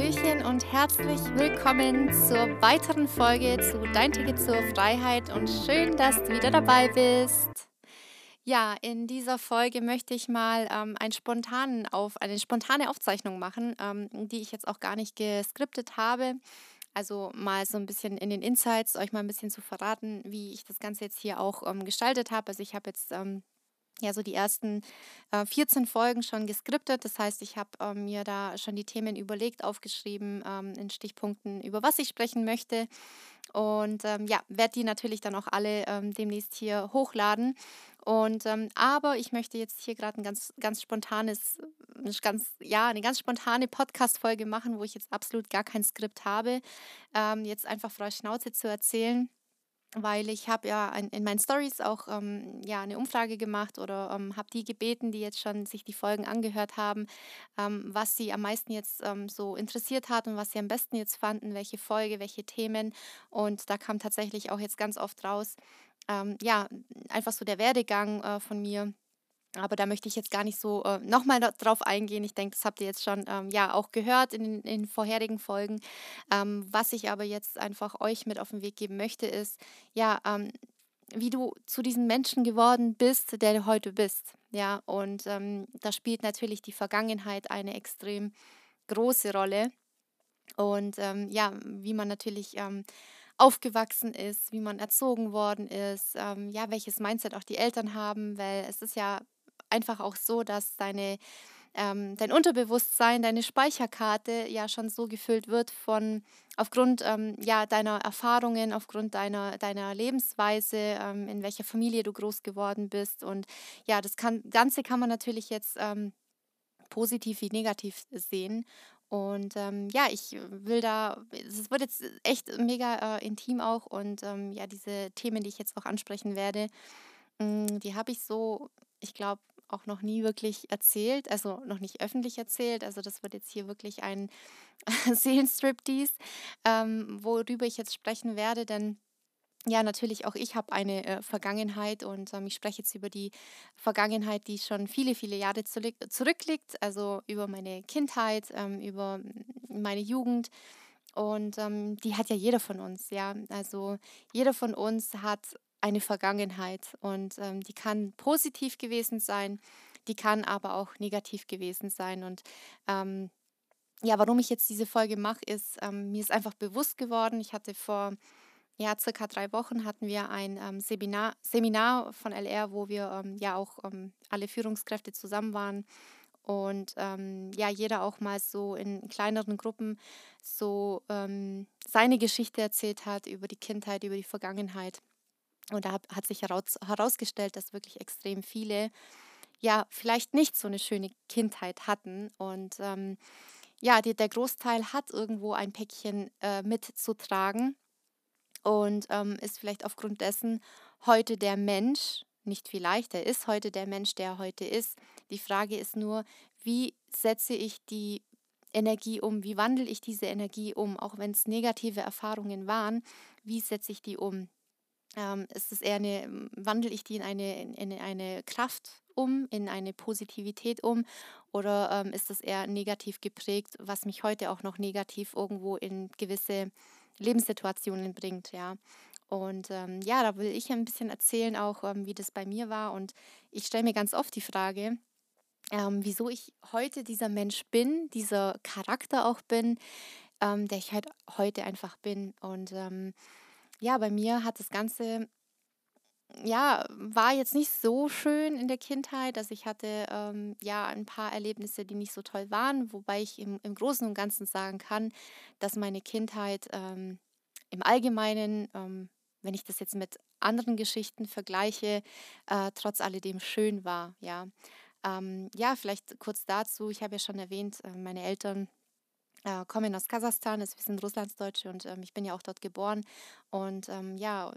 Hallöchen und herzlich willkommen zur weiteren Folge zu Dein Ticket zur Freiheit und schön, dass du wieder dabei bist. Ja, in dieser Folge möchte ich mal ähm, einen spontanen auf, eine spontane Aufzeichnung machen, ähm, die ich jetzt auch gar nicht geskriptet habe. Also mal so ein bisschen in den Insights euch mal ein bisschen zu verraten, wie ich das Ganze jetzt hier auch ähm, gestaltet habe. Also ich habe jetzt ähm, ja so die ersten äh, 14 Folgen schon geskriptet. Das heißt, ich habe ähm, mir da schon die Themen überlegt, aufgeschrieben ähm, in Stichpunkten, über was ich sprechen möchte. Und ähm, ja, werde die natürlich dann auch alle ähm, demnächst hier hochladen. Und ähm, aber ich möchte jetzt hier gerade ein ganz, ganz spontanes, ganz, ja, eine ganz spontane Podcast-Folge machen, wo ich jetzt absolut gar kein Skript habe. Ähm, jetzt einfach frei Schnauze zu erzählen weil ich habe ja in meinen Stories auch ähm, ja, eine Umfrage gemacht oder ähm, habe die gebeten, die jetzt schon sich die Folgen angehört haben, ähm, was sie am meisten jetzt ähm, so interessiert hat und was sie am besten jetzt fanden, welche Folge, welche Themen. Und da kam tatsächlich auch jetzt ganz oft raus, ähm, ja, einfach so der Werdegang äh, von mir aber da möchte ich jetzt gar nicht so äh, nochmal drauf eingehen. Ich denke, das habt ihr jetzt schon ähm, ja auch gehört in, in vorherigen Folgen. Ähm, was ich aber jetzt einfach euch mit auf den Weg geben möchte, ist, ja, ähm, wie du zu diesem Menschen geworden bist, der du heute bist. Ja, und ähm, da spielt natürlich die Vergangenheit eine extrem große Rolle. Und ähm, ja, wie man natürlich ähm, aufgewachsen ist, wie man erzogen worden ist, ähm, ja, welches Mindset auch die Eltern haben, weil es ist ja einfach auch so, dass deine, ähm, dein Unterbewusstsein, deine Speicherkarte ja schon so gefüllt wird von aufgrund ähm, ja, deiner Erfahrungen, aufgrund deiner, deiner Lebensweise, ähm, in welcher Familie du groß geworden bist. Und ja, das kann, Ganze kann man natürlich jetzt ähm, positiv wie negativ sehen. Und ähm, ja, ich will da, es wird jetzt echt mega äh, intim auch und ähm, ja, diese Themen, die ich jetzt auch ansprechen werde, mh, mm, die habe ich so, ich glaube, auch noch nie wirklich erzählt, also noch nicht öffentlich erzählt. Also das wird jetzt hier wirklich ein Seelenstriptease, ähm, worüber ich jetzt sprechen werde, denn ja, natürlich auch ich habe eine äh, Vergangenheit und ähm, ich spreche jetzt über die Vergangenheit, die schon viele, viele Jahre zurück, zurückliegt, also über meine Kindheit, ähm, über meine Jugend. Und ähm, die hat ja jeder von uns, ja. Also jeder von uns hat eine Vergangenheit und ähm, die kann positiv gewesen sein, die kann aber auch negativ gewesen sein. Und ähm, ja, warum ich jetzt diese Folge mache, ist, ähm, mir ist einfach bewusst geworden, ich hatte vor ja, circa drei Wochen hatten wir ein ähm, Seminar, Seminar von LR, wo wir ähm, ja auch ähm, alle Führungskräfte zusammen waren und ähm, ja, jeder auch mal so in kleineren Gruppen so ähm, seine Geschichte erzählt hat über die Kindheit, über die Vergangenheit. Und da hat sich heraus, herausgestellt, dass wirklich extrem viele ja vielleicht nicht so eine schöne Kindheit hatten. Und ähm, ja, die, der Großteil hat irgendwo ein Päckchen äh, mitzutragen und ähm, ist vielleicht aufgrund dessen heute der Mensch, nicht vielleicht, er ist heute der Mensch, der heute ist. Die Frage ist nur, wie setze ich die Energie um, wie wandle ich diese Energie um, auch wenn es negative Erfahrungen waren, wie setze ich die um? Ähm, ist es eher eine, wandle ich die in eine, in eine Kraft um, in eine Positivität um oder ähm, ist es eher negativ geprägt, was mich heute auch noch negativ irgendwo in gewisse Lebenssituationen bringt, ja. Und ähm, ja, da will ich ein bisschen erzählen auch, ähm, wie das bei mir war. Und ich stelle mir ganz oft die Frage, ähm, wieso ich heute dieser Mensch bin, dieser Charakter auch bin, ähm, der ich halt heute einfach bin. Und ähm, ja, bei mir hat das Ganze, ja, war jetzt nicht so schön in der Kindheit. Also ich hatte ähm, ja ein paar Erlebnisse, die nicht so toll waren, wobei ich im, im Großen und Ganzen sagen kann, dass meine Kindheit ähm, im Allgemeinen, ähm, wenn ich das jetzt mit anderen Geschichten vergleiche, äh, trotz alledem schön war. Ja. Ähm, ja, vielleicht kurz dazu. Ich habe ja schon erwähnt, äh, meine Eltern äh, kommen aus Kasachstan, wir sind Russlandsdeutsche und ähm, ich bin ja auch dort geboren. Und ähm, ja,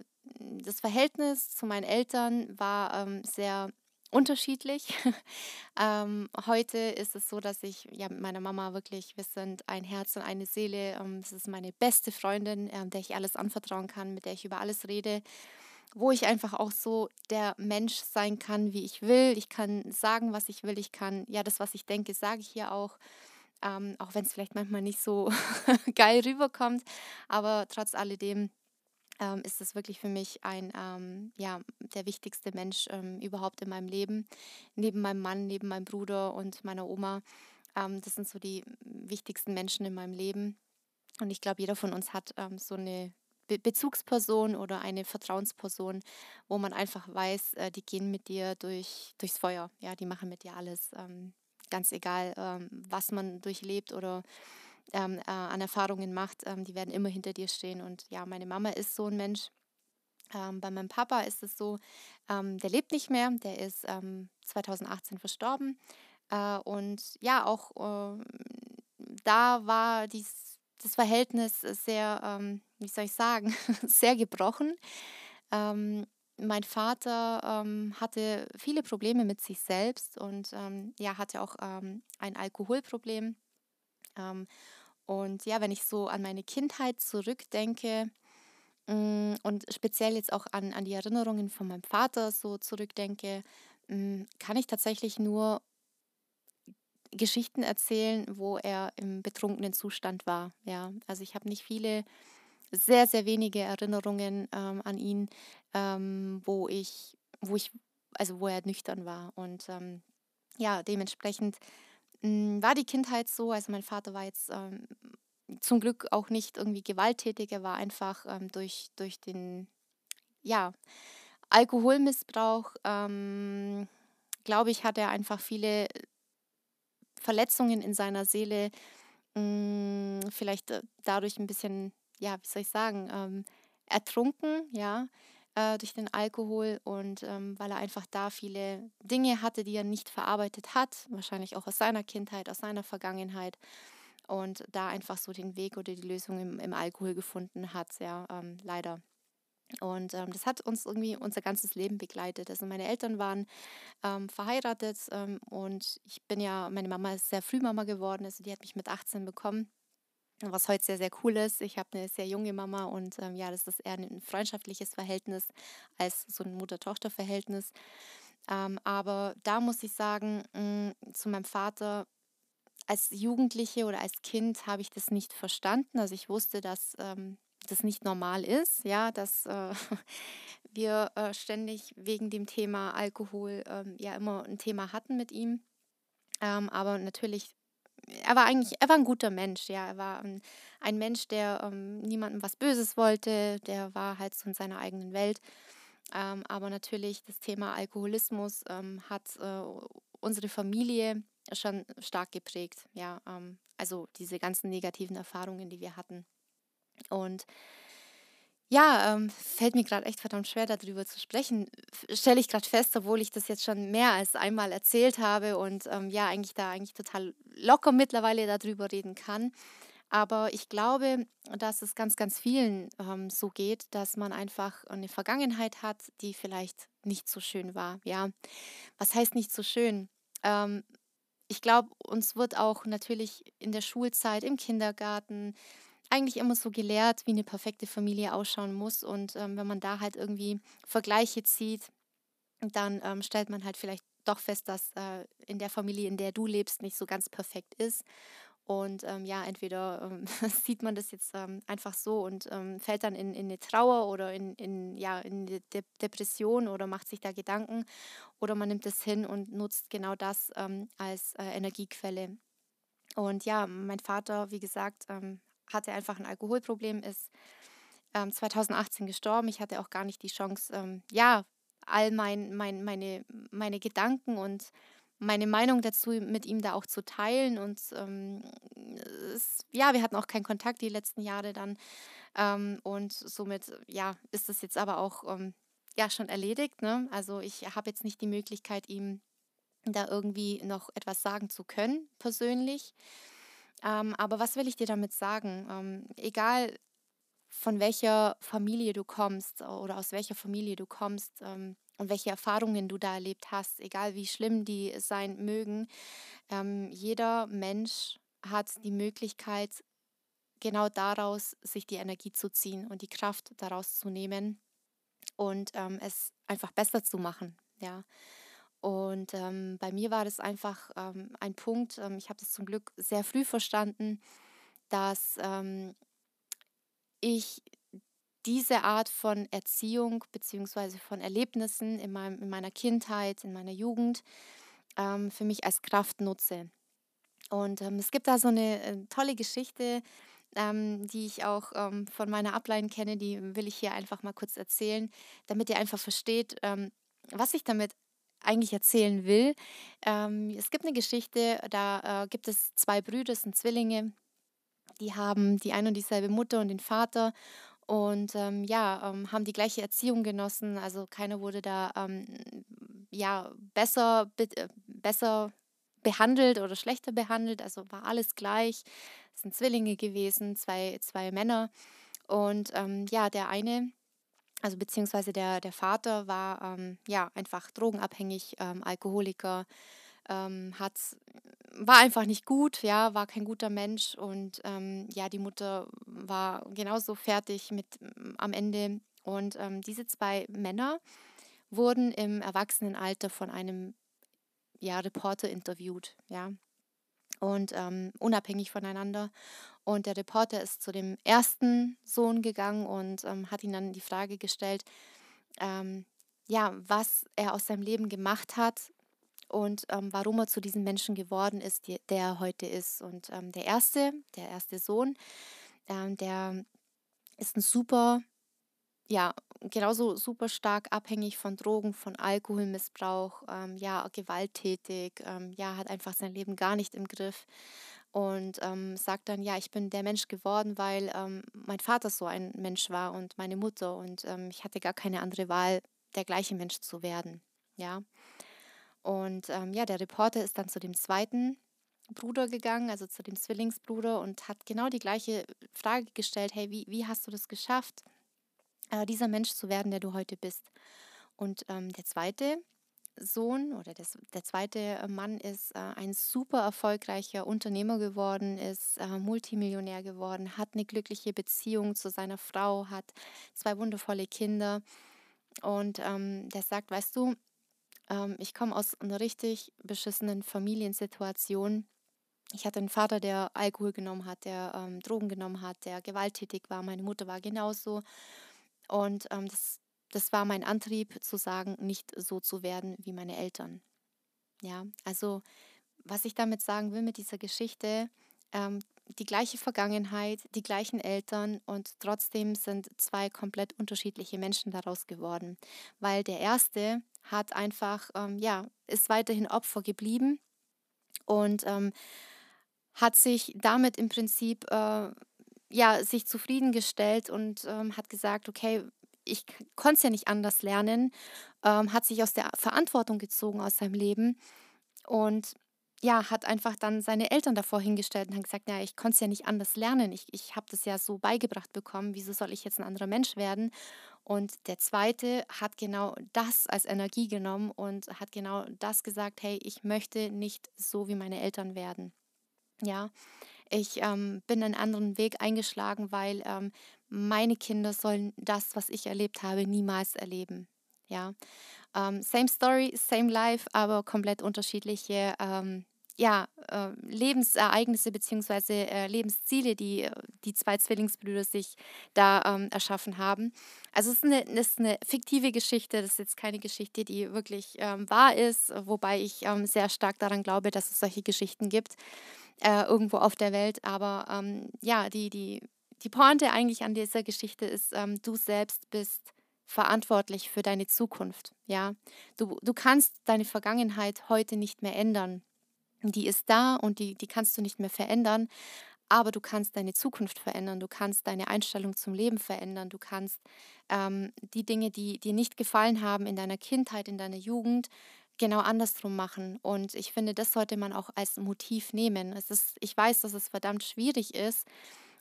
das Verhältnis zu meinen Eltern war ähm, sehr unterschiedlich. ähm, heute ist es so, dass ich ja mit meiner Mama wirklich, wir sind ein Herz und eine Seele. Ähm, das ist meine beste Freundin, ähm, der ich alles anvertrauen kann, mit der ich über alles rede, wo ich einfach auch so der Mensch sein kann, wie ich will. Ich kann sagen, was ich will. Ich kann, ja, das, was ich denke, sage ich hier auch. Ähm, auch wenn es vielleicht manchmal nicht so geil rüberkommt. Aber trotz alledem ähm, ist es wirklich für mich ein, ähm, ja, der wichtigste Mensch ähm, überhaupt in meinem Leben. Neben meinem Mann, neben meinem Bruder und meiner Oma. Ähm, das sind so die wichtigsten Menschen in meinem Leben. Und ich glaube, jeder von uns hat ähm, so eine Be Bezugsperson oder eine Vertrauensperson, wo man einfach weiß, äh, die gehen mit dir durch, durchs Feuer. Ja, die machen mit dir alles. Ähm, ganz egal, ähm, was man durchlebt oder ähm, äh, an Erfahrungen macht, ähm, die werden immer hinter dir stehen. Und ja, meine Mama ist so ein Mensch. Bei meinem Papa ist es so, der lebt nicht mehr, der ist 2018 verstorben. Äh, und ja, auch da war dies, das Verhältnis sehr, wie soll ich sagen, sehr gebrochen. Mein Vater ähm, hatte viele Probleme mit sich selbst und ähm, ja, hatte auch ähm, ein Alkoholproblem. Ähm, und ja, wenn ich so an meine Kindheit zurückdenke mh, mm, und speziell jetzt auch an, an die Erinnerungen von meinem Vater so zurückdenke, mh, mm, kann ich tatsächlich nur Geschichten erzählen, wo er im betrunkenen Zustand war. Ja, also ich habe nicht viele, sehr, sehr wenige Erinnerungen ähm, an ihn, ähm, wo ich, wo ich, also wo er nüchtern war. Und ähm, ja, dementsprechend mh, hm, war die Kindheit so. Also mein Vater war jetzt ähm, zum Glück auch nicht irgendwie gewalttätig. Er war einfach ähm, durch, durch den, ja, Alkoholmissbrauch, ähm, glaube ich, hat er einfach viele Verletzungen in seiner Seele mh, hm, vielleicht äh, dadurch ein bisschen, ja, wie soll ich sagen, ähm, ertrunken, ja, äh, durch den Alkohol und ähm, weil er einfach da viele Dinge hatte, die er nicht verarbeitet hat, wahrscheinlich auch aus seiner Kindheit, aus seiner Vergangenheit und da einfach so den Weg oder die Lösung im, im Alkohol gefunden hat, ja, ähm, leider. Und ähm, das hat uns irgendwie unser ganzes Leben begleitet. Also meine Eltern waren ähm, verheiratet ähm, und ich bin ja, meine Mama ist sehr früh Mama geworden, also die hat mich mit 18 bekommen. Was heute sehr, sehr cool ist. Ich habe eine sehr junge Mama und ähm, ja, das ist eher ein freundschaftliches Verhältnis als so ein Mutter-Tochter-Verhältnis. Ähm, aber da muss ich sagen, mh, mm, zu meinem Vater, als Jugendliche oder als Kind habe ich das nicht verstanden. Also ich wusste, dass ähm, das nicht normal ist, ja, dass äh, wir äh, ständig wegen dem Thema Alkohol ähm, ja immer ein Thema hatten mit ihm. Ähm, aber natürlich, er war eigentlich, er war ein guter Mensch, ja, er war ein, ein Mensch, der ähm, niemandem was Böses wollte, der war halt so in seiner eigenen Welt. Ähm, aber natürlich das Thema Alkoholismus ähm, hat äh, unsere Familie schon stark geprägt, ja, ähm, also diese ganzen negativen Erfahrungen, die wir hatten. Und ja, ähm, fällt mir gerade echt verdammt schwer, darüber zu sprechen. Stelle ich gerade fest, obwohl ich das jetzt schon mehr als einmal erzählt habe und ähm, ja, eigentlich da eigentlich total locker mittlerweile darüber reden kann. Aber ich glaube, dass es ganz, ganz vielen ähm, so geht, dass man einfach eine Vergangenheit hat, die vielleicht nicht so schön war. Ja, was heißt nicht so schön? Ähm, ich glaube, uns wird auch natürlich in der Schulzeit, im Kindergarten, eigentlich immer so gelehrt, wie eine perfekte Familie ausschauen muss. Und ähm, wenn man da halt irgendwie Vergleiche zieht, dann ähm, stellt man halt vielleicht doch fest, dass äh, in der Familie, in der du lebst, nicht so ganz perfekt ist. Und ähm, ja, entweder ähm, sieht man das jetzt ähm, einfach so und ähm, fällt dann in, in eine Trauer oder in, in, ja, in eine De Depression oder macht sich da Gedanken oder man nimmt es hin und nutzt genau das ähm, als äh, Energiequelle. Und ja, mein Vater, wie gesagt, ähm, hatte einfach ein Alkoholproblem, ist ähm, 2018 gestorben. Ich hatte auch gar nicht die Chance, ähm, ja, all mein, mein, meine, meine Gedanken und meine Meinung dazu mit ihm da auch zu teilen. Und ähm, es, ja, wir hatten auch keinen Kontakt die letzten Jahre dann. Ähm, und somit, ja, ist das jetzt aber auch ähm, ja, schon erledigt. Ne? Also ich habe jetzt nicht die Möglichkeit, ihm da irgendwie noch etwas sagen zu können, persönlich. Ähm, aber was will ich dir damit sagen? Ähm, egal von welcher Familie du kommst oder aus welcher Familie du kommst ähm, und welche Erfahrungen du da erlebt hast, egal wie schlimm die sein mögen, ähm, jeder Mensch hat die Möglichkeit, genau daraus sich die Energie zu ziehen und die Kraft daraus zu nehmen und ähm, es einfach besser zu machen. Ja. Und ähm, bei mir war das einfach ähm, ein Punkt, ähm, ich habe das zum Glück sehr früh verstanden, dass ähm, ich diese Art von Erziehung bzw. von Erlebnissen in, meinem, in meiner Kindheit, in meiner Jugend ähm, für mich als Kraft nutze. Und ähm, es gibt da so eine äh, tolle Geschichte, die ich auch von meiner Ablein kenne, die will ich hier einfach mal kurz erzählen, damit ihr einfach versteht, was ich damit eigentlich erzählen will. Ähm, es gibt eine Geschichte, da äh, gibt es zwei Brüder, sind Zwillinge, die haben die eine und dieselbe Mutter und den Vater und ähm, ja, ähm, haben die gleiche Erziehung genossen. Also keiner wurde da ähm, ja besser, äh, besser behandelt oder schlechter behandelt. Also war alles gleich. Es sind Zwillinge gewesen, zwei, zwei Männer. Und ähm, ja, der eine, also beziehungsweise der, der Vater war ähm, ja einfach drogenabhängig, ähm, Alkoholiker, ähm, hat, war einfach nicht gut, ja, war kein guter Mensch und ähm, ja, die Mutter war genauso fertig mit am Ende. Und ähm, diese zwei Männer wurden im Erwachsenenalter von einem ja, Reporter interviewt, ja, und ähm, unabhängig voneinander. Und der Reporter ist zu dem ersten Sohn gegangen und ähm, hat ihn dann die Frage gestellt, ähm, ja, was er aus seinem Leben gemacht hat und ähm, warum er zu diesem Menschen geworden ist, die, der er heute ist. Und ähm, der erste, der erste Sohn, ähm, der ist ein super ja, genauso super stark abhängig von Drogen, von Alkoholmissbrauch, ähm, ja, gewalttätig, ähm, ja, hat einfach sein Leben gar nicht im Griff und ähm, sagt dann, ja, ich bin der Mensch geworden, weil ähm, mein Vater so ein Mensch war und meine Mutter und ähm, ich hatte gar keine andere Wahl, der gleiche Mensch zu werden, ja. Und ähm, ja, der Reporter ist dann zu dem zweiten Bruder gegangen, also zu dem Zwillingsbruder und hat genau die gleiche Frage gestellt, hey, wie, wie hast du das geschafft? Äh, dieser Mensch zu werden, der du heute bist. Und ähm, der zweite Sohn oder das, der zweite äh, Mann ist äh, ein super erfolgreicher Unternehmer geworden, ist äh, Multimillionär geworden, hat eine glückliche Beziehung zu seiner Frau, hat zwei wundervolle Kinder. Und ähm, der sagt, weißt du, ähm, ich komme aus einer richtig beschissenen Familiensituation. Ich hatte einen Vater, der Alkohol genommen hat, der ähm, Drogen genommen hat, der gewalttätig war. Meine Mutter war genauso. Und ähm, das, das war mein Antrieb zu sagen, nicht so zu werden wie meine Eltern. Ja, also was ich damit sagen will mit dieser Geschichte, ähm, die gleiche Vergangenheit, die gleichen Eltern und trotzdem sind zwei komplett unterschiedliche Menschen daraus geworden. Weil der erste hat einfach, ähm, ja, ist weiterhin Opfer geblieben und ähm, hat sich damit im Prinzip äh, ja, sich zufriedengestellt und ähm, hat gesagt, okay, ich konnte es ja nicht anders lernen, ähm, hat sich aus der Verantwortung gezogen aus seinem Leben und ja, hat einfach dann seine Eltern davor hingestellt und hat gesagt, ja, ich konnte es ja nicht anders lernen. Ich, ich habe das ja so beigebracht bekommen, wieso soll ich jetzt ein anderer Mensch werden? Und der zweite hat genau das als Energie genommen und hat genau das gesagt, hey, ich möchte nicht so wie meine Eltern werden. Ja, ich ähm, bin einen anderen Weg eingeschlagen, weil ähm, meine Kinder sollen das, was ich erlebt habe, niemals erleben. Ja, ähm, same story, same life, aber komplett unterschiedliche ähm, ja, äh, Lebensereignisse bzw. Äh, Lebensziele, die die zwei Zwillingsbrüder sich da ähm, erschaffen haben. Also es ist eine, es ist eine fiktive Geschichte, das ist jetzt keine Geschichte, die wirklich ähm, wahr ist, wobei ich ähm, sehr stark daran glaube, dass es solche Geschichten gibt äh, irgendwo auf der Welt. Aber ähm, ja, die, die, die Pointe eigentlich an dieser Geschichte ist, ähm, du selbst bist verantwortlich für deine Zukunft. Ja, du, du kannst deine Vergangenheit heute nicht mehr ändern. Die ist da und die, die kannst du nicht mehr verändern. Aber du kannst deine Zukunft verändern, du kannst deine Einstellung zum Leben verändern, du kannst ähm, die Dinge, die dir nicht gefallen haben in deiner Kindheit, in deiner Jugend, genau andersrum machen. Und ich finde, das sollte man auch als Motiv nehmen. Es ist, ich weiß, dass es verdammt schwierig ist,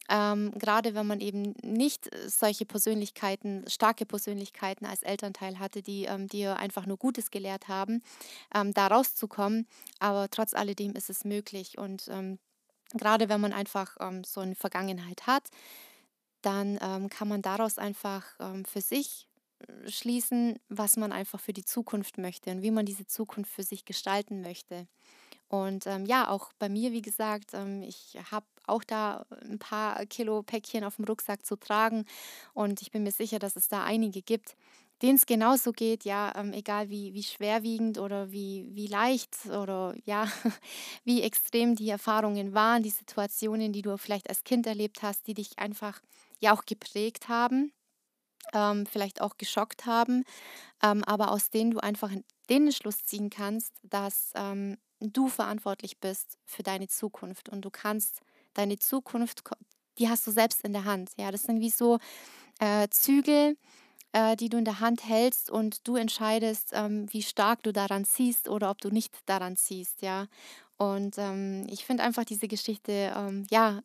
ähm, gerade wenn man eben nicht solche Persönlichkeiten, starke Persönlichkeiten als Elternteil hatte, die ähm, dir einfach nur Gutes gelehrt haben, ähm, da rauszukommen. Aber trotz alledem ist es möglich. Und ähm, gerade wenn man einfach ähm, so eine Vergangenheit hat, dann ähm, kann man daraus einfach für sich schließen, was man einfach für die Zukunft möchte und wie man diese Zukunft für sich gestalten möchte. Und ähm, ja, auch bei mir, wie gesagt, ähm, ich habe auch da ein paar Kilo Päckchen auf dem Rucksack zu tragen und ich bin mir sicher, dass es da einige gibt, denen es genauso geht, ja, ähm, egal wie, wie schwerwiegend oder wie, wie leicht oder ja, wie extrem die Erfahrungen waren, die Situationen, die du vielleicht als Kind erlebt hast, die dich einfach ja auch geprägt haben, ähm, vielleicht auch geschockt haben, ähm, aber aus denen du einfach den Schluss ziehen kannst, dass ähm, du verantwortlich bist für deine Zukunft und du kannst deine Zukunft, die hast du selbst in der Hand. Ja, das sind wie so äh, Zügel, äh, die du in der Hand hältst und du entscheidest, ähm, wie stark du daran ziehst oder ob du nicht daran ziehst, ja. Und ähm, ich finde einfach diese Geschichte, ähm, ja,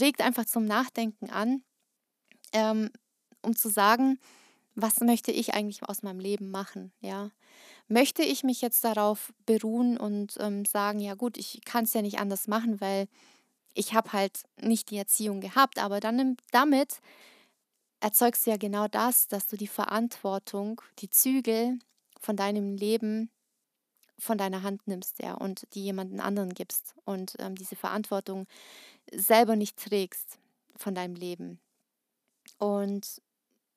regt einfach zum Nachdenken an, ähm, um zu sagen, was möchte ich eigentlich aus meinem Leben machen, ja. Möchte ich mich jetzt darauf beruhen und ähm, sagen, ja gut, ich kann es ja nicht anders machen, weil ich habe halt nicht die Erziehung gehabt, aber dann damit erzeugst du ja genau das, dass du die Verantwortung, die Zügel von deinem Leben von deiner Hand nimmst, ja, und die jemanden anderen gibst und ähm, diese Verantwortung selber nicht trägst von deinem Leben. Und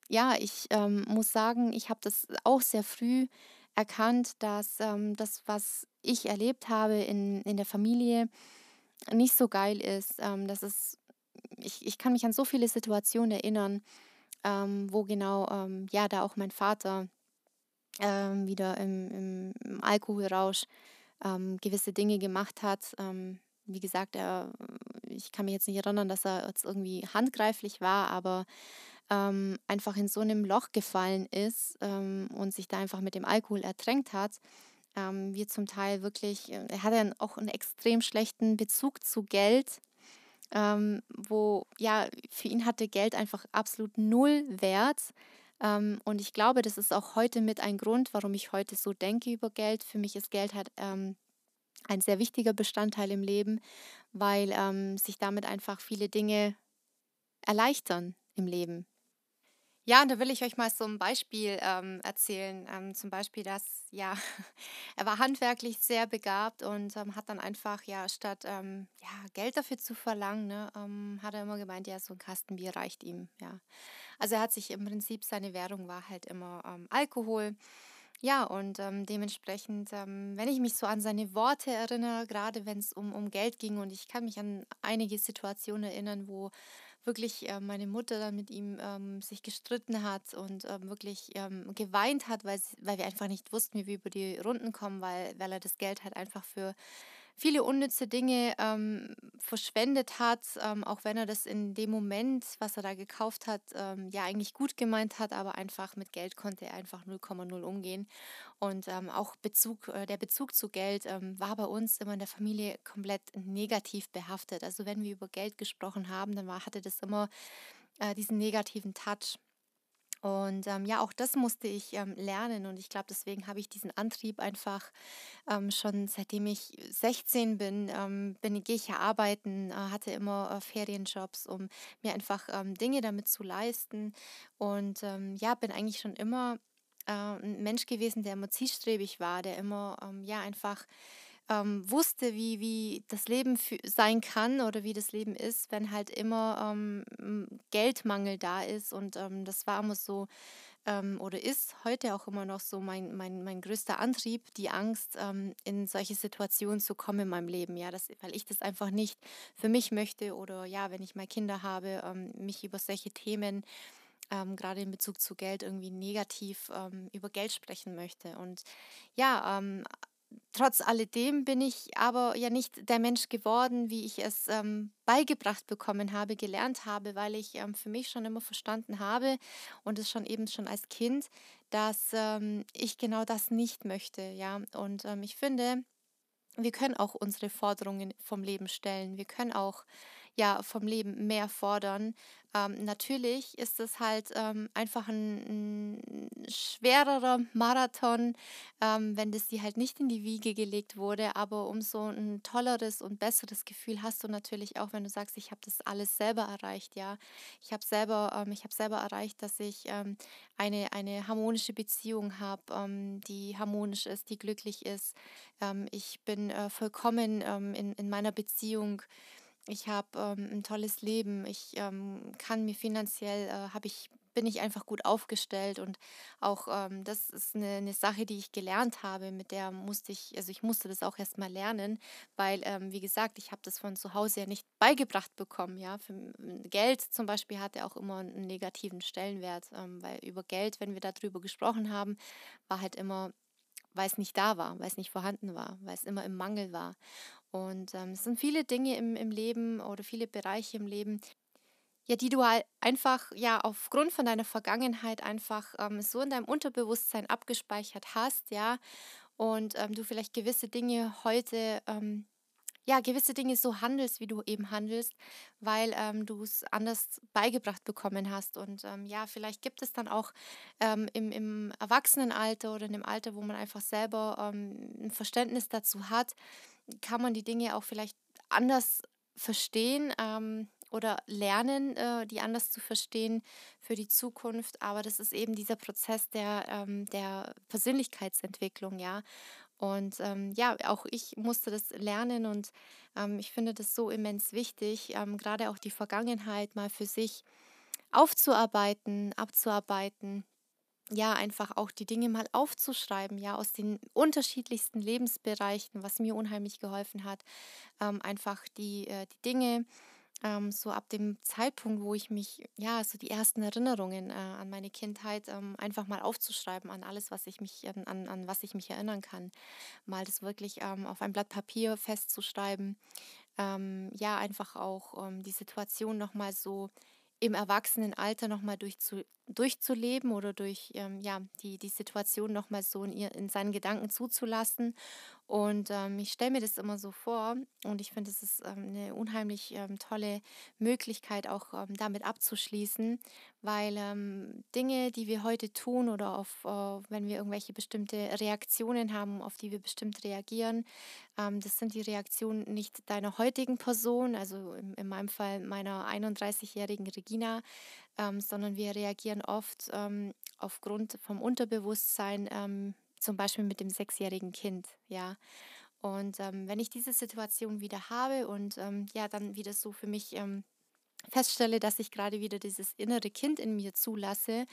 ja, ich ähm, muss sagen, ich habe das auch sehr früh erkannt, dass ähm, das, was ich erlebt habe in, in der Familie, nicht so geil ist. Ähm, dass es, ich, ich kann mich an so viele Situationen erinnern, ähm, wo genau, ähm, ja, da auch mein Vater ähm, wieder im, im, Alkoholrausch gewisse Dinge gemacht hat. Wie gesagt, er, ich kann mich jetzt nicht erinnern, dass er jetzt irgendwie handgreiflich war, aber ähm, einfach in so einem Loch gefallen ist ähm, und sich da einfach mit dem Alkohol ertränkt hat. Ähm, wir zum Teil wirklich, äh, er hatte auch einen extrem schlechten Bezug zu Geld ähm, wo ja, für ihn hatte Geld einfach absolut null Wert. Ähm, und ich glaube, das ist auch heute mit ein Grund, warum ich heute so denke über Geld. Für mich ist Geld halt ähm, ein sehr wichtiger Bestandteil im Leben, weil ähm, sich damit einfach viele Dinge erleichtern im Leben. Ja, und da will ich euch mal so ein Beispiel ähm, erzählen. Ähm, zum Beispiel, dass, ja, er war handwerklich sehr begabt und ähm, hat dann einfach, ja, statt ähm, ja, Geld dafür zu verlangen, ne, ähm, hat er immer gemeint, ja, so ein Kastenbier reicht ihm, ja. Also er hat sich im Prinzip, seine Währung war halt immer ähm, Alkohol. Ja, und dementsprechend, wenn ich mich so an seine Worte erinnere, gerade wenn es um, um Geld ging, und ich kann mich an einige Situationen erinnern, wo wirklich äh, meine Mutter dann mit ihm ähm, sich gestritten hat und ähm, wirklich ähm, geweint hat, weil, weil wir einfach nicht wussten, wie wir über die Runden kommen, weil, weil er das Geld halt einfach für viele unnütze Dinge ähm, verschwendet hat, ähm, auch wenn er das in dem Moment, was er da gekauft hat, ähm, ja eigentlich gut gemeint hat, aber einfach mit Geld konnte er einfach 0,0 umgehen. Und ähm, auch Bezug, äh, der Bezug zu Geld ähm, war bei uns immer in der Familie komplett negativ behaftet. Also wenn wir über Geld gesprochen haben, dann war, hatte das immer äh, diesen negativen Touch. Und ähm, ja, auch das musste ich ähm, lernen und ich glaube, deswegen habe ich diesen Antrieb einfach ähm, schon seitdem ich 16 bin, ähm, bin gehe ich ja arbeiten, äh, hatte immer äh, Ferienjobs, um mir einfach ähm, Dinge damit zu leisten. Und ähm, ja, bin eigentlich schon immer äh, ein Mensch gewesen, der immer zielstrebig war, der immer ja einfach ähm, wusste, wie, wie das Leben sein kann oder wie das Leben ist, wenn halt immer ähm, Geldmangel da ist. Und ähm, das war immer so ähm, oder ist heute auch immer noch so mein, mein, mein größter Antrieb, die Angst, ähm, in solche Situationen zu kommen in meinem Leben. Ja, das, weil ich das einfach nicht für mich möchte oder ja, wenn ich mal Kinder habe, ähm, mich über solche Themen ähm, gerade in Bezug zu Geld irgendwie negativ ähm, über Geld sprechen möchte. Und ja, ähm, trotz alledem bin ich aber ja nicht der Mensch geworden, wie ich es ähm, beigebracht bekommen habe, gelernt habe, weil ich ähm, für mich schon immer verstanden habe und es schon eben schon als Kind, dass ähm, ich genau das nicht möchte. Ja, und ähm, ich finde, wir können auch unsere Forderungen vom Leben stellen. Wir können auch ja, vom Leben mehr fordern. Ähm, natürlich ist es halt ähm, einfach ein, ein schwererer Marathon, ähm, wenn das dir halt nicht in die Wiege gelegt wurde, aber umso ein tolleres und besseres Gefühl hast du natürlich auch, wenn du sagst, ich habe das alles selber erreicht, ja. Ich habe selber, ähm, ich habe selber erreicht, dass ich ähm, eine, eine harmonische Beziehung habe, ähm, die harmonisch ist, die glücklich ist. Ich bin äh, vollkommen in, in meiner Beziehung ich habe ähm, ein tolles Leben. Ich ähm, kann mir finanziell, äh, habe ich, bin ich einfach gut aufgestellt und auch ähm, das ist eine, eine Sache, die ich gelernt habe, mit der musste ich, also ich musste das auch erst mal lernen, weil, ähm, wie gesagt, ich habe das von zu Hause ja nicht beigebracht bekommen. Ja? Für Geld zum Beispiel hatte auch immer einen negativen Stellenwert, ähm, weil über Geld, wenn wir darüber gesprochen haben, war halt immer weil es nicht da war, weil es nicht vorhanden war, weil es immer im Mangel war. Und ähm, es sind viele Dinge im, im Leben oder viele Bereiche im Leben, ja, die du halt einfach ja aufgrund von deiner Vergangenheit einfach ähm, so in deinem Unterbewusstsein abgespeichert hast, ja, und ähm, du vielleicht gewisse Dinge heute ähm, ja, gewisse Dinge so handelst, wie du eben handelst, weil ähm, du es anders beigebracht bekommen hast. Und ähm, ja, vielleicht gibt es dann auch ähm, im, im Erwachsenenalter oder in dem Alter, wo man einfach selber ähm, ein Verständnis dazu hat, kann man die Dinge auch vielleicht anders verstehen ähm, oder lernen, äh, die anders zu verstehen für die Zukunft. Aber das ist eben dieser Prozess der, ähm, der Persönlichkeitsentwicklung, ja. Und ähm, ja, auch ich musste das lernen und ähm, ich finde das so immens wichtig, ähm, gerade auch die Vergangenheit mal für sich aufzuarbeiten, abzuarbeiten. Ja, einfach auch die Dinge mal aufzuschreiben, ja, aus den unterschiedlichsten Lebensbereichen, was mir unheimlich geholfen hat. Ähm, einfach die, äh, die Dinge ähm, so ab dem Zeitpunkt, wo ich mich, ja, so die ersten Erinnerungen äh, an meine Kindheit ähm, einfach mal aufzuschreiben, an alles, was ich mich, an, an, an was ich mich erinnern kann. Mal das wirklich ähm, auf ein Blatt Papier festzuschreiben. Ähm, ja, einfach auch ähm, die Situation nochmal so im Erwachsenenalter nochmal durchzu, durchzuleben oder durch ähm, ja, die, die Situation nochmal so in, ihr, in seinen Gedanken zuzulassen. Und ähm, ich stelle mir das immer so vor und ich finde, es ist ähm, eine unheimlich ähm, tolle Möglichkeit, auch ähm, damit abzuschließen, weil ähm, Dinge, die wir heute tun oder auf, äh, wenn wir irgendwelche bestimmte Reaktionen haben, auf die wir bestimmt reagieren, das sind die Reaktionen nicht deiner heutigen Person, also in, in meinem Fall meiner 31-jährigen Regina, ähm, sondern wir reagieren oft ähm, aufgrund vom Unterbewusstsein, ähm, zum Beispiel mit dem sechsjährigen Kind, ja. Und ähm, wenn ich diese Situation wieder habe und ähm, ja, dann wieder so für mich ähm, feststelle, dass ich gerade wieder dieses innere Kind in mir zulasse,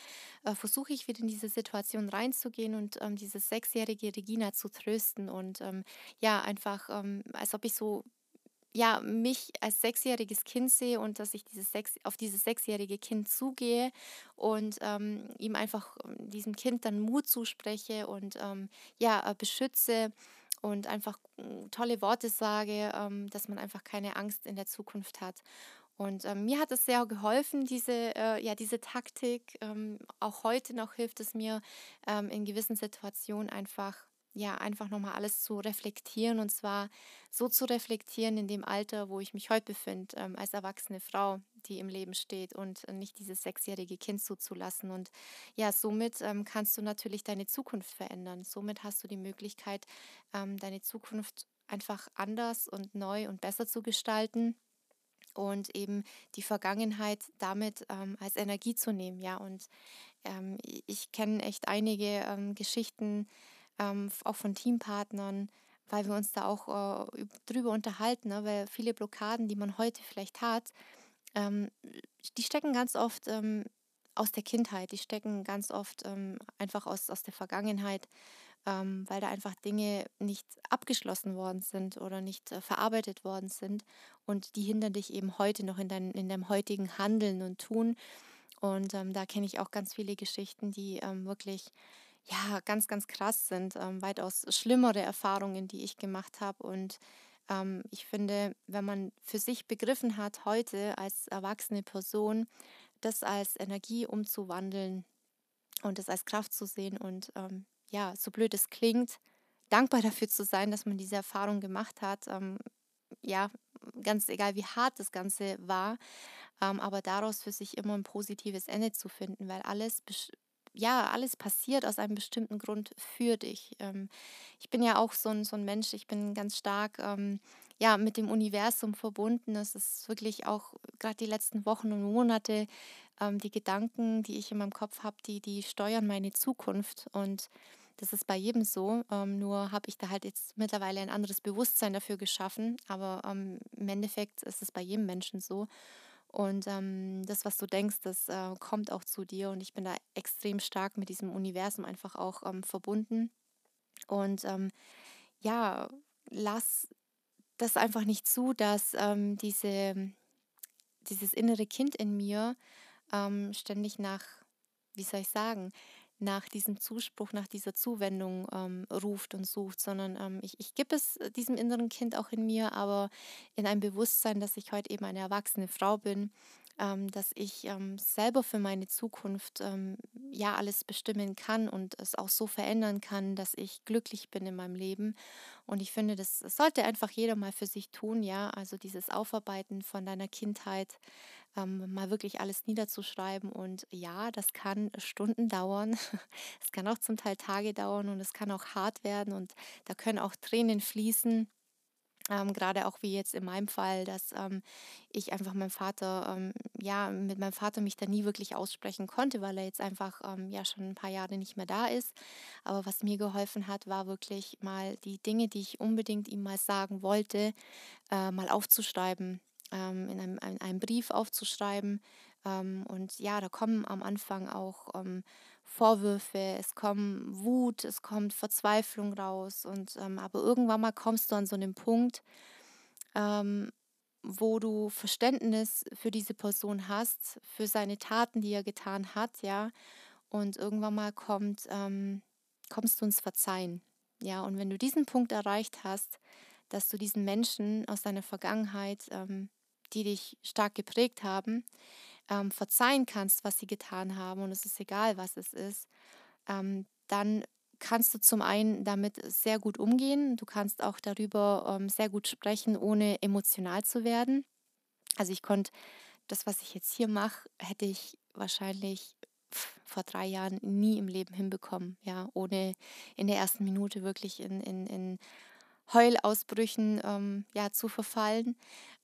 äh, versuche ich wieder in diese Situation reinzugehen und ähm, diese sechsjährige Regina zu trösten und ähm, ja, einfach, ähm, als ob ich so ja, mich als sechsjähriges Kind sehe und dass ich dieses sechs, auf dieses sechsjährige Kind zugehe und ähm, ihm einfach ähm, diesem Kind dann Mut zuspreche und ähm, ja, äh, beschütze und einfach äh, tolle Worte sage, ähm, dass man einfach keine Angst in der Zukunft hat. Und ähm, mir hat es sehr geholfen, diese, äh, ja, diese Taktik. Ähm, auch heute noch hilft es mir ähm, in gewissen Situationen einfach ja, einfach nochmal alles zu reflektieren und zwar so zu reflektieren in dem Alter, wo ich mich heute befinde, ähm, als erwachsene Frau, die im Leben steht und nicht dieses sechsjährige Kind zuzulassen. Und ja, somit ähm, kannst du natürlich deine Zukunft verändern. Somit hast du die Möglichkeit, ähm, deine Zukunft einfach anders und neu und besser zu gestalten und eben die Vergangenheit damit ähm, als Energie zu nehmen. Ja, und ähm, ich kenne echt einige ähm, Geschichten, ähm, auch von Teampartnern, weil wir uns da auch äh, drüber unterhalten, ne? weil viele Blockaden, die man heute vielleicht hat, ähm, die stecken ganz oft ähm, aus der Kindheit, die stecken ganz oft ähm, einfach aus, aus der Vergangenheit, ähm, weil da einfach Dinge nicht abgeschlossen worden sind oder nicht äh, verarbeitet worden sind und die hindern dich eben heute noch in, dein, in deinem heutigen Handeln und Tun. Und ähm, da kenne ich auch ganz viele Geschichten, die wirklich ja, ganz, ganz krass sind, ähm, weitaus schlimmere Erfahrungen, die ich gemacht habe. Und ähm, ich finde, wenn man für sich begriffen hat, heute als erwachsene Person, das als Energie umzuwandeln und das als Kraft zu sehen und ähm, ja, so blöd es klingt, dankbar dafür zu sein, dass man diese Erfahrung gemacht hat, ähm, ja, ganz egal wie hart das Ganze war, ähm, aber daraus für sich immer ein positives Ende zu finden, weil alles ja, alles passiert aus einem bestimmten Grund für dich. Ähm, ich bin ja auch so ein, so ein Mensch, ich bin ganz stark ähm, ja, mit dem Universum verbunden. Es ist wirklich auch gerade die letzten Wochen und Monate, ähm, die Gedanken, die ich in meinem Kopf habe, die, die steuern meine Zukunft. Und das ist bei jedem so. Ähm, nur habe ich da halt jetzt mittlerweile ein anderes Bewusstsein dafür geschaffen. Aber ähm, im Endeffekt ist es bei jedem Menschen so. Und ähm, das, was du denkst, das äh, kommt auch zu dir. Und ich bin da extrem stark mit diesem Universum einfach auch ähm, verbunden. Und ähm, ja, lass das einfach nicht zu, dass ähm, diese, dieses innere Kind in mir ähm, ständig nach, wie soll ich sagen, nach diesem Zuspruch, nach dieser Zuwendung ähm, ruft und sucht, sondern ähm, ich, ich gebe es äh, diesem inneren Kind auch in mir, aber in einem Bewusstsein, dass ich heute eben eine erwachsene Frau bin, ähm, dass ich ähm, selber für meine Zukunft ähm, ja alles bestimmen kann und es auch so verändern kann, dass ich glücklich bin in meinem Leben. Und ich finde, das, das sollte einfach jeder mal für sich tun, ja, also dieses Aufarbeiten von deiner Kindheit, ähm, mal wirklich alles niederzuschreiben. Und ja, das kann Stunden dauern. Es kann auch zum Teil Tage dauern und es kann auch hart werden und da können auch Tränen fließen. Ähm, gerade auch wie jetzt in meinem Fall, dass ähm, ich einfach meinem Vater, ähm, ja, mit meinem Vater mich da nie wirklich aussprechen konnte, weil er jetzt einfach ähm, ja schon ein paar Jahre nicht mehr da ist. Aber was mir geholfen hat, war wirklich mal die Dinge, die ich unbedingt ihm mal sagen wollte, äh, mal aufzuschreiben ähm, in, einem, in, einem, Brief aufzuschreiben. Ähm, und ja, da kommen am Anfang auch ähm, Vorwürfe, es kommt Wut, es kommt Verzweiflung raus. Und ähm, aber irgendwann mal kommst du an so einen Punkt, ähm, wo du Verständnis für diese Person hast, für seine Taten, die er getan hat, ja. Und irgendwann mal kommt, ähm, kommst du ins Verzeihen. Ja, und wenn du diesen Punkt erreicht hast, dass du diesen Menschen aus deiner Vergangenheit ähm, die dich stark geprägt haben, ähm, verzeihen kannst, was sie getan haben, und es ist egal, was es ist, ähm, dann kannst du zum einen damit sehr gut umgehen. Du kannst auch darüber ähm, sehr gut sprechen, ohne emotional zu werden. Also ich konnte das, was ich jetzt hier mache, hätte ich wahrscheinlich vor drei Jahren nie im Leben hinbekommen, ja, ohne in der ersten Minute wirklich in, in, in Heulausbrüchen ähm, ja, zu verfallen.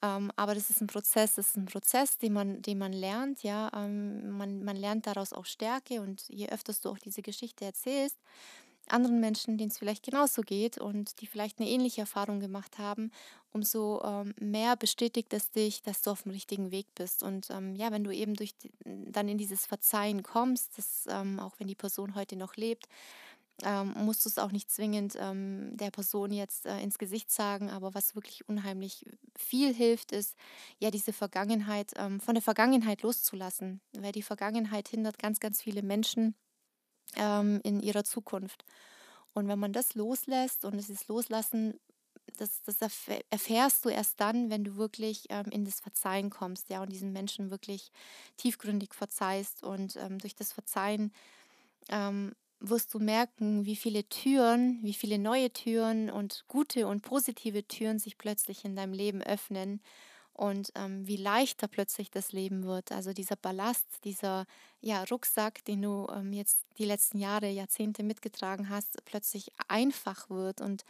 Ähm, aber das ist ein Prozess, das ist ein Prozess, den man, den man lernt, ja. Ähm, man, man lernt daraus auch Stärke und je öfter du auch diese Geschichte erzählst, anderen Menschen, denen es vielleicht genauso geht und die vielleicht eine ähnliche Erfahrung gemacht haben, umso ähm, mehr bestätigt es dich, dass du auf dem richtigen Weg bist. Und ähm, ja, wenn du eben durch die, dann in dieses Verzeihen kommst, dass, ähm, auch wenn die Person heute noch lebt, ähm, musst du es auch nicht zwingend ähm, der Person jetzt äh, ins Gesicht sagen, aber was wirklich unheimlich viel hilft, ist ja diese Vergangenheit, ähm, von der Vergangenheit loszulassen, weil die Vergangenheit hindert ganz, ganz viele Menschen ähm, in ihrer Zukunft. Und wenn man das loslässt und es ist Loslassen, das, das erfährst du erst dann, wenn du wirklich ähm, in das Verzeihen kommst, ja, und diesen Menschen wirklich tiefgründig verzeihst und ähm, durch das Verzeihen wirst du merken, wie viele Türen, wie viele neue Türen und gute und positive Türen sich plötzlich in deinem Leben öffnen und ähm, wie leichter plötzlich das Leben wird. Also dieser Ballast, dieser ja, Rucksack, den du ähm, jetzt die letzten Jahre, Jahrzehnte mitgetragen hast, plötzlich einfach wird und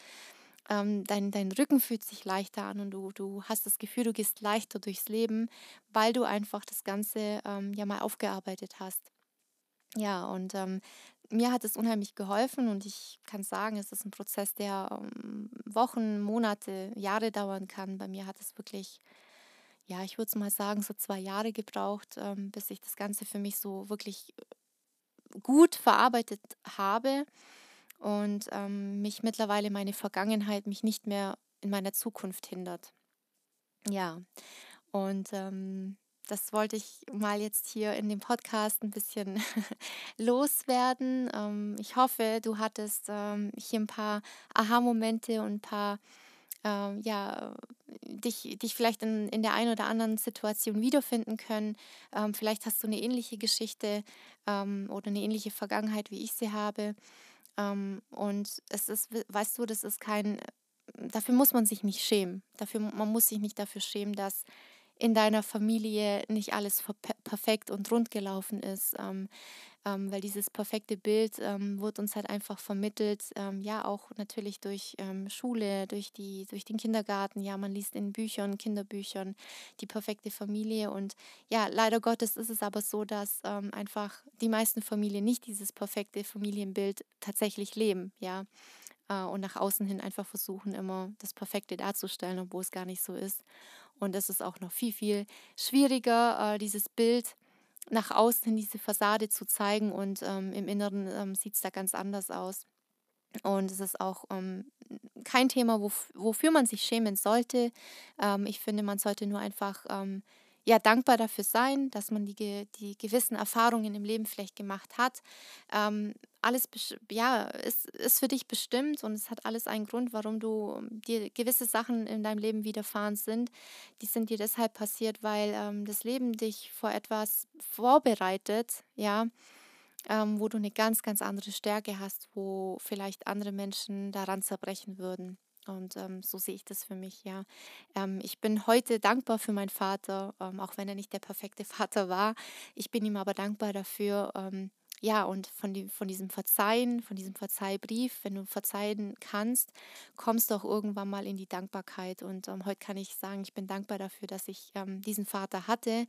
ähm, dein, dein Rücken fühlt sich leichter an und du, du hast das Gefühl, du gehst leichter durchs Leben, weil du einfach das Ganze ähm, ja mal aufgearbeitet hast. Ja, und ähm, mir hat es unheimlich geholfen und ich kann sagen, es ist ein Prozess, der ähm, Wochen, Monate, Jahre dauern kann. Bei mir hat es wirklich, ja, ich würde mal sagen, so zwei Jahre gebraucht, ähm, bis ich das Ganze für mich so wirklich gut verarbeitet habe und ähm, mich mittlerweile meine Vergangenheit mich nicht mehr in meiner Zukunft hindert. Ja, und ähm, das wollte ich mal jetzt hier in dem Podcast ein bisschen loswerden. Ähm, ich hoffe, du hattest ähm, hier ein paar Aha-Momente und ein paar, ähm, ja, dich, dich vielleicht in, in der einen oder anderen Situation wiederfinden können. Ähm, vielleicht hast du eine ähnliche Geschichte ähm, oder eine ähnliche Vergangenheit, wie ich sie habe. Ähm, und es ist, weißt du, das ist kein dafür muss man sich nicht schämen. Dafür, man muss sich nicht dafür schämen, dass in deiner Familie nicht alles perfekt und rund gelaufen ist. Ähm, ähm, weil dieses perfekte Bild ähm, wird uns halt einfach vermittelt, ähm, ja auch natürlich durch ähm, Schule, durch, die, durch den Kindergarten, ja, man liest in Büchern, Kinderbüchern die perfekte Familie und ja, leider Gottes ist es aber so, dass ähm, einfach die meisten Familien nicht dieses perfekte Familienbild tatsächlich leben, ja, äh, und nach außen hin einfach versuchen, immer das Perfekte darzustellen, obwohl es gar nicht so ist. Und es ist auch noch viel, viel schwieriger, äh, dieses Bild nach außen diese Fassade zu zeigen. Und ähm, im Inneren ähm, sieht es da ganz anders aus. Und es ist auch ähm, kein Thema, wof wofür man sich schämen sollte. Ähm, ich finde, man sollte nur einfach ähm, ja, dankbar dafür sein, dass man die, die gewissen Erfahrungen im Leben vielleicht gemacht hat. Ähm, alles ja, ist, ist für dich bestimmt und es hat alles einen Grund, warum du ähm, dir gewisse Sachen in deinem Leben widerfahren sind. Die sind dir deshalb passiert, weil ähm, das Leben dich vor etwas vorbereitet, ja, ähm, wo du eine ganz, ganz andere Stärke hast, wo vielleicht andere Menschen daran zerbrechen würden. Und ähm, so sehe ich das für mich, ja. Ähm, ich bin heute dankbar für meinen Vater, ähm, auch wenn er nicht der perfekte Vater war. Ich bin ihm aber dankbar dafür, ähm, ja, und von, die, von diesem Verzeihen, von diesem Verzeihbrief, wenn du verzeihen kannst, kommst du auch irgendwann mal in die Dankbarkeit. Und ähm, heute kann ich sagen, ich bin dankbar dafür, dass ich ähm, diesen Vater hatte.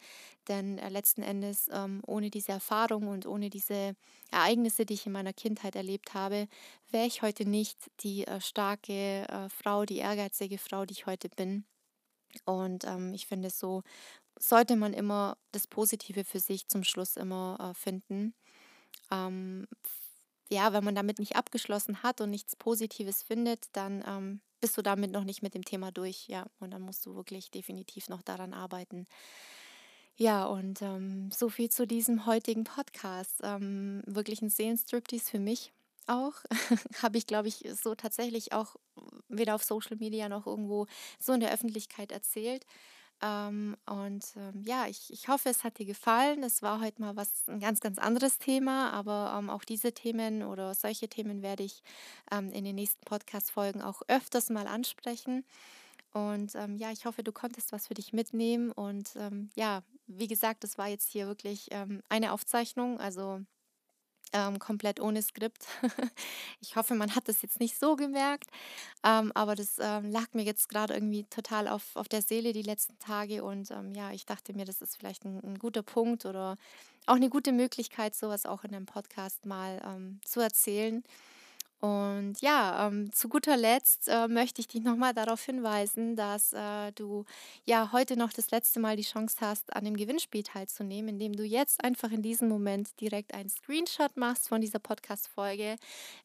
Denn äh, letzten Endes, ähm, ohne diese Erfahrung und ohne diese Ereignisse, die ich in meiner Kindheit erlebt habe, wäre ich heute nicht die äh, starke äh, Frau, die ehrgeizige Frau, die ich heute bin. Und ähm, ich finde, so sollte man immer das Positive für sich zum Schluss immer äh, finden ähm, ja, wenn man damit nicht abgeschlossen hat und nichts Positives findet, dann ähm, bist du damit noch nicht mit dem Thema durch, ja. Und dann musst du wirklich definitiv noch daran arbeiten. Ja, und ähm, so viel zu diesem heutigen Podcast. Ähm, wirklich ein Seelenstriptease für mich auch. Habe ich, glaube ich, so tatsächlich auch weder auf Social Media noch irgendwo so in der Öffentlichkeit erzählt. Ähm, und ähm, ja, ich, ich hoffe, es hat dir gefallen. Es war heute mal was ein ganz, ganz anderes Thema, aber ähm, auch diese Themen oder solche Themen werde ich ähm, in den nächsten Podcast-Folgen auch öfters mal ansprechen. Und ähm, ja, ich hoffe, du konntest was für dich mitnehmen. Und ähm, ja, wie gesagt, das war jetzt hier wirklich eine Aufzeichnung. Also ähm, komplett ohne Skript. ich hoffe, man hat das jetzt nicht so gemerkt, ähm, aber das ähm, lag mir jetzt gerade irgendwie total auf, auf der Seele die letzten Tage und ähm, ja, ich dachte mir, das ist vielleicht ein, ein, guter Punkt oder auch eine gute Möglichkeit, sowas auch in einem Podcast mal ähm, zu erzählen. Und ja, ähm, zu guter Letzt äh, möchte ich dich nochmal darauf hinweisen, dass äh, du ja heute noch das letzte Mal die Chance hast, an dem Gewinnspiel teilzunehmen, indem du jetzt einfach in diesem Moment direkt einen Screenshot machst von dieser Podcast-Folge,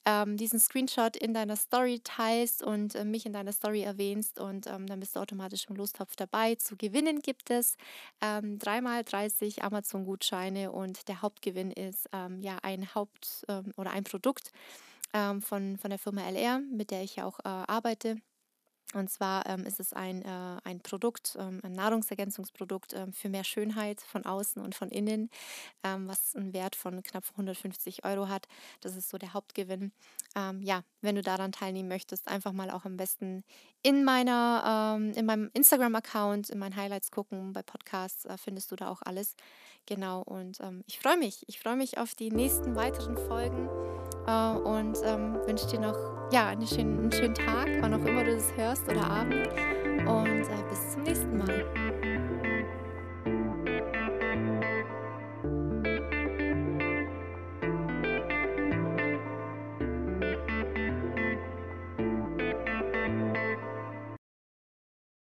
ähm, diesen Screenshot in deiner Story teilst und äh, mich in deiner Story erwähnst und ähm, dann bist du automatisch im Lostopf dabei. Zu gewinnen gibt es ähm, dreimal 30 Amazon-Gutscheine und der Hauptgewinn ist ähm, ja ein Haupt- ähm, oder ein Produkt ähm, von, von der Firma LR, mit der ich ja auch äh, arbeite. Und zwar ähm, ist es ein, äh, ein Produkt, ähm, ein Nahrungsergänzungsprodukt ähm, für mehr Schönheit von außen und von innen, ähm, was einen Wert von knapp 150 Euro hat. Das ist so der Hauptgewinn. Ähm, ja, wenn du daran teilnehmen möchtest, einfach mal auch am besten in meiner, ähm, in meinem Instagram-Account, in meinen Highlights gucken. Bei Podcasts äh, findest du da auch alles. Genau. Und ich freue mich. Ich freue mich auf die nächsten weiteren Folgen äh, und wünsche dir noch ja, einen schönen, einen schönen Tag, wann auch immer du das hörst oder Abend. Und äh, bis zum nächsten Mal.